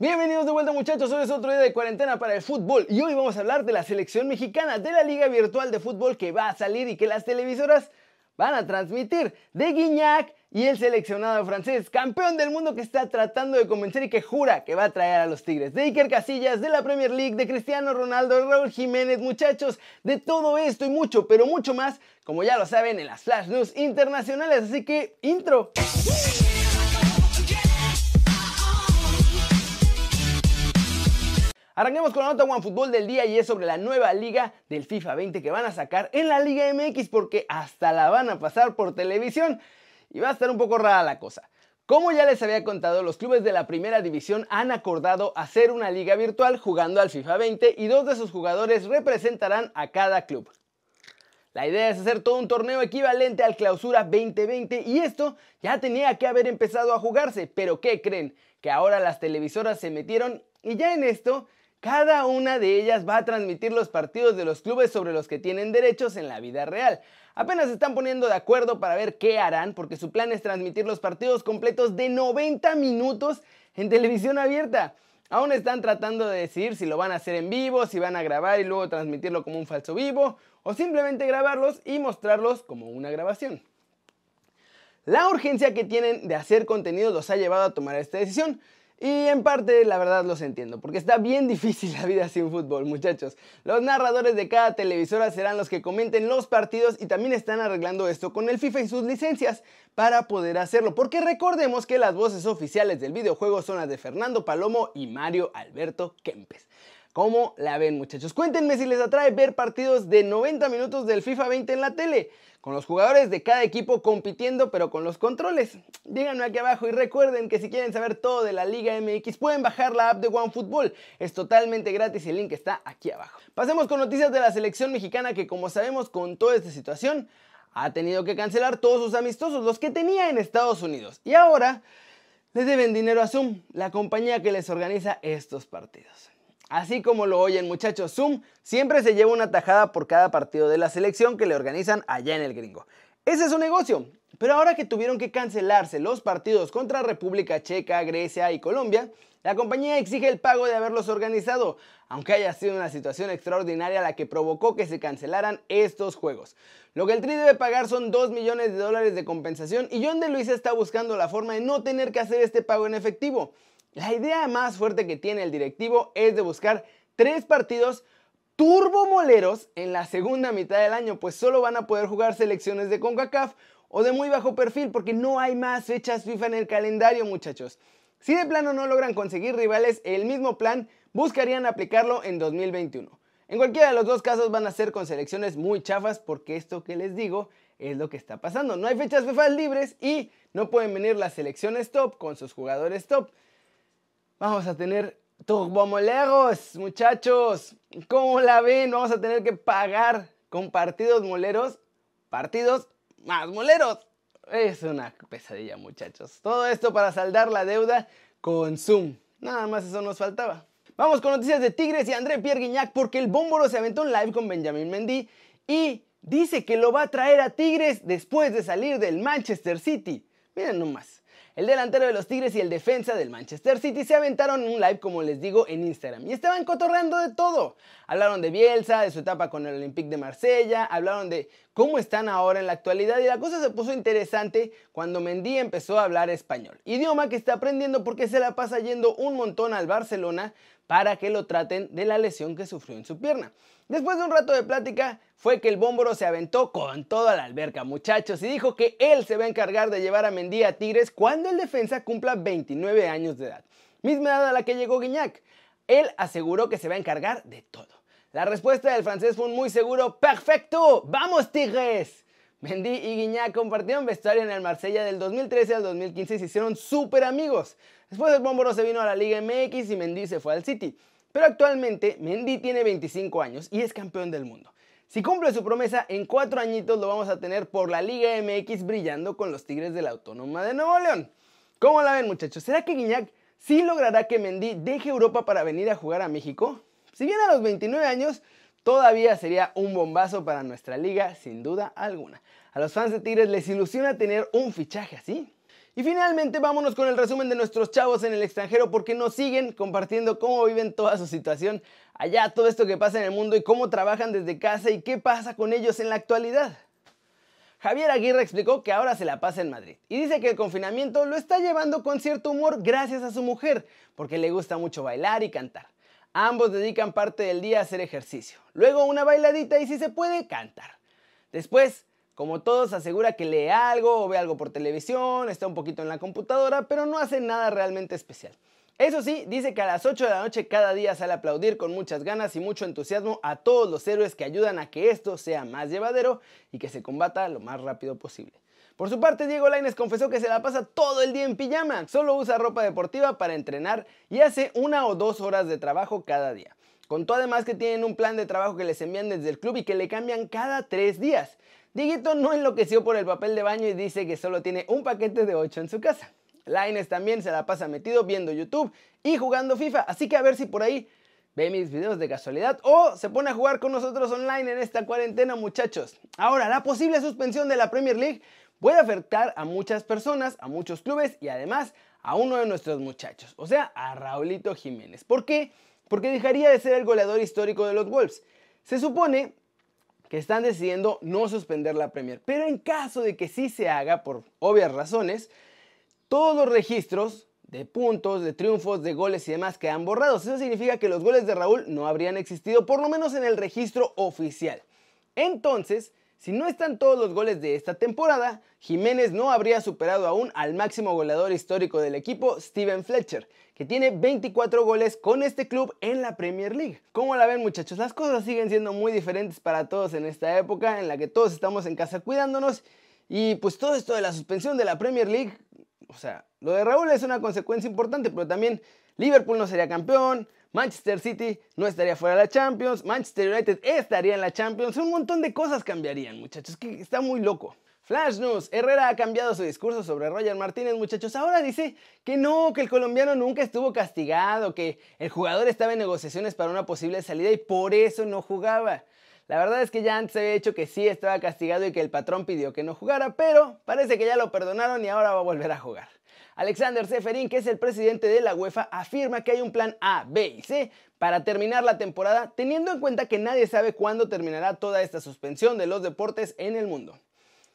Bienvenidos de vuelta muchachos, hoy es otro día de cuarentena para el fútbol y hoy vamos a hablar de la selección mexicana, de la liga virtual de fútbol que va a salir y que las televisoras van a transmitir, de Guiñac y el seleccionado francés, campeón del mundo que está tratando de convencer y que jura que va a traer a los Tigres, de Iker Casillas, de la Premier League, de Cristiano Ronaldo, de Raúl Jiménez, muchachos, de todo esto y mucho, pero mucho más, como ya lo saben en las Flash News internacionales, así que intro. Arranquemos con la nota OneFootball del día y es sobre la nueva liga del FIFA 20 que van a sacar en la Liga MX porque hasta la van a pasar por televisión y va a estar un poco rara la cosa. Como ya les había contado, los clubes de la primera división han acordado hacer una liga virtual jugando al FIFA 20 y dos de sus jugadores representarán a cada club. La idea es hacer todo un torneo equivalente al Clausura 2020 y esto ya tenía que haber empezado a jugarse, pero ¿qué creen? Que ahora las televisoras se metieron y ya en esto cada una de ellas va a transmitir los partidos de los clubes sobre los que tienen derechos en la vida real. Apenas se están poniendo de acuerdo para ver qué harán, porque su plan es transmitir los partidos completos de 90 minutos en televisión abierta. Aún están tratando de decidir si lo van a hacer en vivo, si van a grabar y luego transmitirlo como un falso vivo, o simplemente grabarlos y mostrarlos como una grabación. La urgencia que tienen de hacer contenido los ha llevado a tomar esta decisión. Y en parte, la verdad, los entiendo, porque está bien difícil la vida sin fútbol, muchachos. Los narradores de cada televisora serán los que comenten los partidos y también están arreglando esto con el FIFA y sus licencias para poder hacerlo, porque recordemos que las voces oficiales del videojuego son las de Fernando Palomo y Mario Alberto Kempes. ¿Cómo la ven muchachos? Cuéntenme si les atrae ver partidos de 90 minutos del FIFA 20 en la tele, con los jugadores de cada equipo compitiendo pero con los controles. Díganme aquí abajo y recuerden que si quieren saber todo de la Liga MX pueden bajar la app de OneFootball. Es totalmente gratis y el link está aquí abajo. Pasemos con noticias de la selección mexicana que como sabemos con toda esta situación ha tenido que cancelar todos sus amistosos, los que tenía en Estados Unidos. Y ahora les deben dinero a Zoom, la compañía que les organiza estos partidos. Así como lo oyen muchachos, Zoom siempre se lleva una tajada por cada partido de la selección que le organizan allá en el gringo. Ese es su negocio. Pero ahora que tuvieron que cancelarse los partidos contra República Checa, Grecia y Colombia, la compañía exige el pago de haberlos organizado, aunque haya sido una situación extraordinaria la que provocó que se cancelaran estos juegos. Lo que el Tri debe pagar son 2 millones de dólares de compensación y John de Luis está buscando la forma de no tener que hacer este pago en efectivo. La idea más fuerte que tiene el directivo es de buscar tres partidos turbomoleros en la segunda mitad del año, pues solo van a poder jugar selecciones de CONCACAF o de muy bajo perfil porque no hay más fechas FIFA en el calendario, muchachos. Si de plano no logran conseguir rivales, el mismo plan buscarían aplicarlo en 2021. En cualquiera de los dos casos van a ser con selecciones muy chafas porque esto que les digo es lo que está pasando. No hay fechas FIFA libres y no pueden venir las selecciones top con sus jugadores top. Vamos a tener turbomoleros, muchachos. ¿Cómo la ven? Vamos a tener que pagar con partidos moleros, partidos más moleros. Es una pesadilla, muchachos. Todo esto para saldar la deuda con Zoom. Nada más eso nos faltaba. Vamos con noticias de Tigres y André Pierre Guignac porque el Bómboro se aventó en live con Benjamin Mendy y dice que lo va a traer a Tigres después de salir del Manchester City. Miren nomás. El delantero de los Tigres y el defensa del Manchester City se aventaron en un live, como les digo, en Instagram y estaban cotorreando de todo. Hablaron de Bielsa, de su etapa con el Olympique de Marsella, hablaron de cómo están ahora en la actualidad y la cosa se puso interesante cuando Mendy empezó a hablar español, idioma que está aprendiendo porque se la pasa yendo un montón al Barcelona para que lo traten de la lesión que sufrió en su pierna. Después de un rato de plática, fue que el bómboro se aventó con toda la alberca, muchachos, y dijo que él se va a encargar de llevar a Mendy a Tigres cuando el defensa cumpla 29 años de edad, misma edad a la que llegó Guiñac. Él aseguró que se va a encargar de todo. La respuesta del francés fue un muy seguro ¡Perfecto! ¡Vamos, Tigres! Mendy y Guiñac compartieron vestuario en el Marsella del 2013 al 2015 y se hicieron súper amigos. Después el Bómboro se vino a la Liga MX y Mendy se fue al City. Pero actualmente Mendy tiene 25 años y es campeón del mundo. Si cumple su promesa, en cuatro añitos lo vamos a tener por la Liga MX brillando con los Tigres de la Autónoma de Nuevo León. ¿Cómo la ven muchachos? ¿Será que Guiñac sí logrará que Mendy deje Europa para venir a jugar a México? Si bien a los 29 años, todavía sería un bombazo para nuestra liga, sin duda alguna. A los fans de Tigres les ilusiona tener un fichaje así. Y finalmente vámonos con el resumen de nuestros chavos en el extranjero porque nos siguen compartiendo cómo viven toda su situación allá, todo esto que pasa en el mundo y cómo trabajan desde casa y qué pasa con ellos en la actualidad. Javier Aguirre explicó que ahora se la pasa en Madrid y dice que el confinamiento lo está llevando con cierto humor gracias a su mujer, porque le gusta mucho bailar y cantar. Ambos dedican parte del día a hacer ejercicio, luego una bailadita y si se puede, cantar. Después como todos, asegura que lee algo o ve algo por televisión, está un poquito en la computadora, pero no hace nada realmente especial. Eso sí, dice que a las 8 de la noche cada día sale a aplaudir con muchas ganas y mucho entusiasmo a todos los héroes que ayudan a que esto sea más llevadero y que se combata lo más rápido posible. Por su parte, Diego Laines confesó que se la pasa todo el día en pijama, solo usa ropa deportiva para entrenar y hace una o dos horas de trabajo cada día. Contó además que tienen un plan de trabajo que les envían desde el club y que le cambian cada tres días. Dieguito no enloqueció por el papel de baño y dice que solo tiene un paquete de 8 en su casa. Laines también se la pasa metido viendo YouTube y jugando FIFA, así que a ver si por ahí ve mis videos de casualidad o se pone a jugar con nosotros online en esta cuarentena muchachos. Ahora, la posible suspensión de la Premier League puede afectar a muchas personas, a muchos clubes y además a uno de nuestros muchachos, o sea, a Raulito Jiménez. ¿Por qué? Porque dejaría de ser el goleador histórico de los Wolves. Se supone que están decidiendo no suspender la Premier. Pero en caso de que sí se haga, por obvias razones, todos los registros de puntos, de triunfos, de goles y demás quedan borrados. Eso significa que los goles de Raúl no habrían existido, por lo menos en el registro oficial. Entonces, si no están todos los goles de esta temporada, Jiménez no habría superado aún al máximo goleador histórico del equipo, Steven Fletcher, que tiene 24 goles con este club en la Premier League. ¿Cómo la ven muchachos? Las cosas siguen siendo muy diferentes para todos en esta época en la que todos estamos en casa cuidándonos y pues todo esto de la suspensión de la Premier League, o sea, lo de Raúl es una consecuencia importante, pero también Liverpool no sería campeón, Manchester City no estaría fuera de la Champions, Manchester United estaría en la Champions, un montón de cosas cambiarían, muchachos, que está muy loco. Flash News, Herrera ha cambiado su discurso sobre Roger Martínez, muchachos. Ahora dice que no, que el colombiano nunca estuvo castigado, que el jugador estaba en negociaciones para una posible salida y por eso no jugaba. La verdad es que ya antes había dicho que sí estaba castigado y que el patrón pidió que no jugara, pero parece que ya lo perdonaron y ahora va a volver a jugar. Alexander Seferin, que es el presidente de la UEFA, afirma que hay un plan A, B y C para terminar la temporada, teniendo en cuenta que nadie sabe cuándo terminará toda esta suspensión de los deportes en el mundo.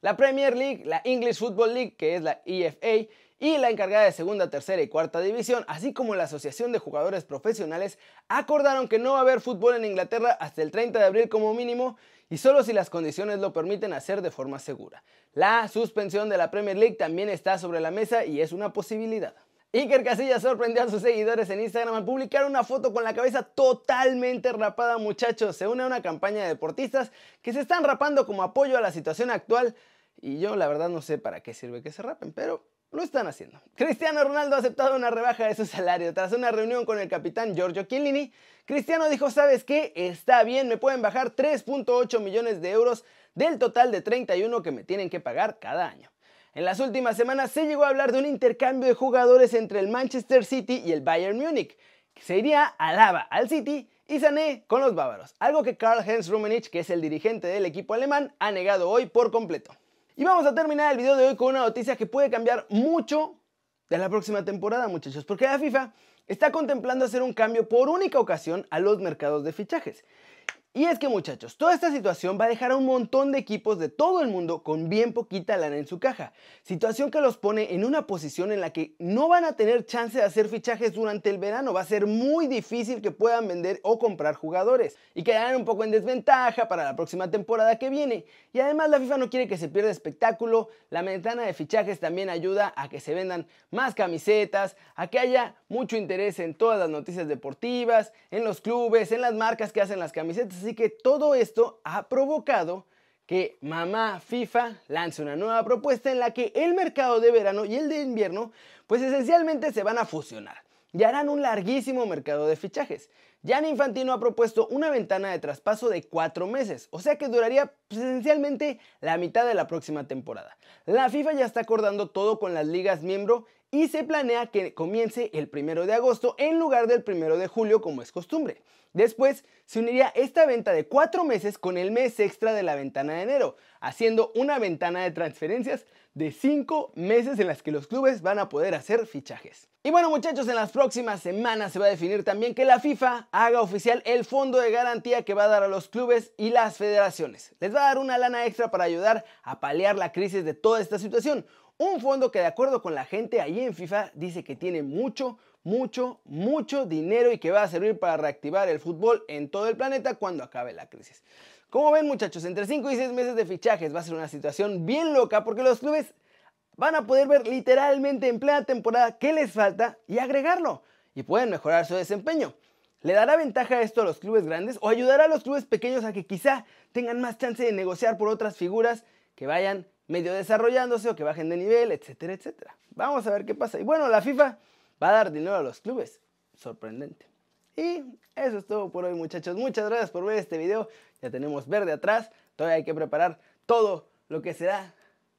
La Premier League, la English Football League, que es la EFA, y la encargada de segunda, tercera y cuarta división, así como la Asociación de Jugadores Profesionales, acordaron que no va a haber fútbol en Inglaterra hasta el 30 de abril como mínimo y solo si las condiciones lo permiten hacer de forma segura. La suspensión de la Premier League también está sobre la mesa y es una posibilidad. Iker Casillas sorprendió a sus seguidores en Instagram al publicar una foto con la cabeza totalmente rapada, muchachos. Se une a una campaña de deportistas que se están rapando como apoyo a la situación actual. Y yo la verdad no sé para qué sirve que se rapen, pero lo están haciendo. Cristiano Ronaldo ha aceptado una rebaja de su salario. Tras una reunión con el capitán Giorgio Chiellini, Cristiano dijo, ¿sabes qué? Está bien, me pueden bajar 3.8 millones de euros del total de 31 que me tienen que pagar cada año. En las últimas semanas se llegó a hablar de un intercambio de jugadores entre el Manchester City y el Bayern Múnich, que se iría Alaba al City y Sané con los bávaros, algo que Karl-Heinz Rummenigge, que es el dirigente del equipo alemán, ha negado hoy por completo. Y vamos a terminar el video de hoy con una noticia que puede cambiar mucho de la próxima temporada, muchachos, porque la FIFA está contemplando hacer un cambio por única ocasión a los mercados de fichajes. Y es que muchachos, toda esta situación va a dejar a un montón de equipos de todo el mundo con bien poquita lana en su caja. Situación que los pone en una posición en la que no van a tener chance de hacer fichajes durante el verano. Va a ser muy difícil que puedan vender o comprar jugadores. Y quedarán un poco en desventaja para la próxima temporada que viene. Y además la FIFA no quiere que se pierda espectáculo. La ventana de fichajes también ayuda a que se vendan más camisetas, a que haya mucho interés en todas las noticias deportivas, en los clubes, en las marcas que hacen las camisetas Así que todo esto ha provocado que mamá FIFA lance una nueva propuesta en la que el mercado de verano y el de invierno pues esencialmente se van a fusionar y harán un larguísimo mercado de fichajes. Jan Infantino ha propuesto una ventana de traspaso de cuatro meses, o sea que duraría pues, esencialmente la mitad de la próxima temporada. La FIFA ya está acordando todo con las ligas miembro y se planea que comience el primero de agosto en lugar del primero de julio como es costumbre. Después se uniría esta venta de cuatro meses con el mes extra de la ventana de enero, haciendo una ventana de transferencias de cinco meses en las que los clubes van a poder hacer fichajes. Y bueno muchachos, en las próximas semanas se va a definir también que la FIFA haga oficial el fondo de garantía que va a dar a los clubes y las federaciones. Les va a dar una lana extra para ayudar a paliar la crisis de toda esta situación. Un fondo que de acuerdo con la gente ahí en FIFA dice que tiene mucho, mucho, mucho dinero y que va a servir para reactivar el fútbol en todo el planeta cuando acabe la crisis. Como ven muchachos, entre 5 y 6 meses de fichajes va a ser una situación bien loca porque los clubes van a poder ver literalmente en plena temporada qué les falta y agregarlo y pueden mejorar su desempeño. ¿Le dará ventaja esto a los clubes grandes o ayudará a los clubes pequeños a que quizá tengan más chance de negociar por otras figuras que vayan medio desarrollándose o que bajen de nivel, etcétera, etcétera? Vamos a ver qué pasa. Y bueno, la FIFA va a dar dinero a los clubes. Sorprendente. Y eso es todo por hoy muchachos. Muchas gracias por ver este video. Ya tenemos verde atrás. Todavía hay que preparar todo lo que será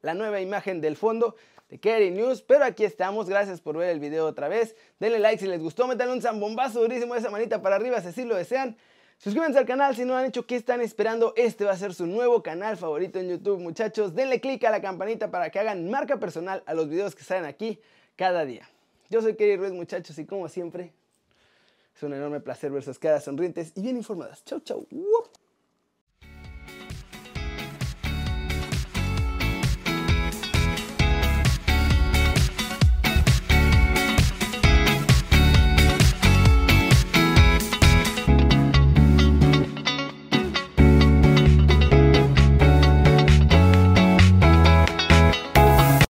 la nueva imagen del fondo de Kerry News. Pero aquí estamos. Gracias por ver el video otra vez. Denle like si les gustó. Métanle un zambombazo durísimo esa manita para arriba si así lo desean. Suscríbanse al canal si no lo han hecho. ¿Qué están esperando? Este va a ser su nuevo canal favorito en YouTube muchachos. Denle click a la campanita para que hagan marca personal a los videos que salen aquí cada día. Yo soy Kerry Ruiz muchachos y como siempre es un enorme placer ver sus caras sonrientes y bien informadas. Chau, chau.